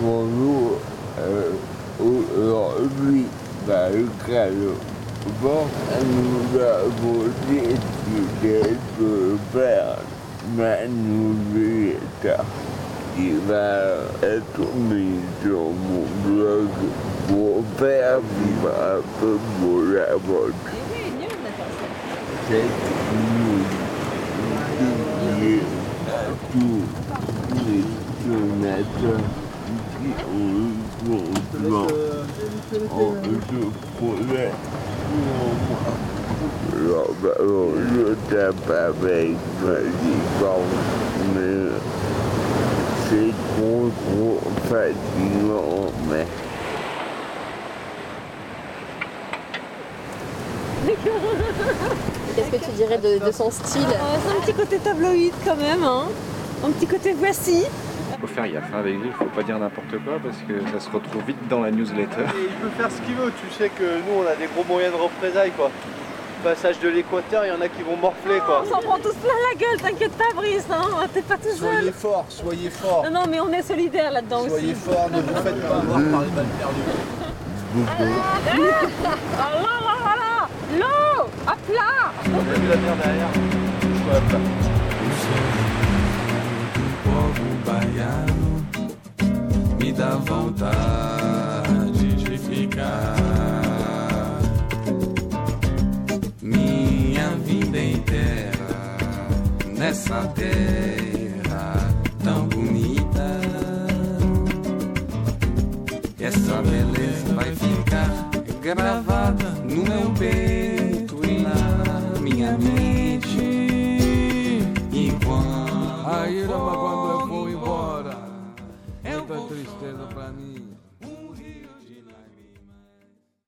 Bonjour, euh, aujourd'hui, dans le bon, nous avons décidé de faire ma nouvelle attivare e cominciò một vlog của phép mà tôi mua ra một sẽ nhiều kinh nghiệm đã chu người trường đã cho chịu của nó ở sự của mẹ nó bảo rồi đưa ra bà về và đi con nữa fatigant, mais... Qu'est-ce que tu dirais de, de son style Euh, c'est un petit côté tabloïd quand même, hein. un petit côté voici. faut faire gaffe avec lui, il faut pas dire n'importe quoi parce que ça se retrouve vite dans la newsletter. Et il peut faire ce qu'il veut, tu sais que nous on a des gros moyens de représailles quoi. Passage de l'équateur, il y en a qui vont morfler quoi. On s'en prend tous plein la gueule, t'inquiète pas Brice, hein. t'es pas tout seul. Soyez forts, soyez forts. Non, non, mais on est solidaires là-dedans Soyez aussi. forts, ne vous faites pas avoir par les balles perdues. Ah là là là là L'eau À plat On a vu la mer derrière. Je vois la plat. povo baiano me dá vontade nessa terra tão bonita. Essa beleza vai ficar gravada no meu peito e na minha mente. Enquanto a ira quando eu vou embora, é muita tristeza pra mim.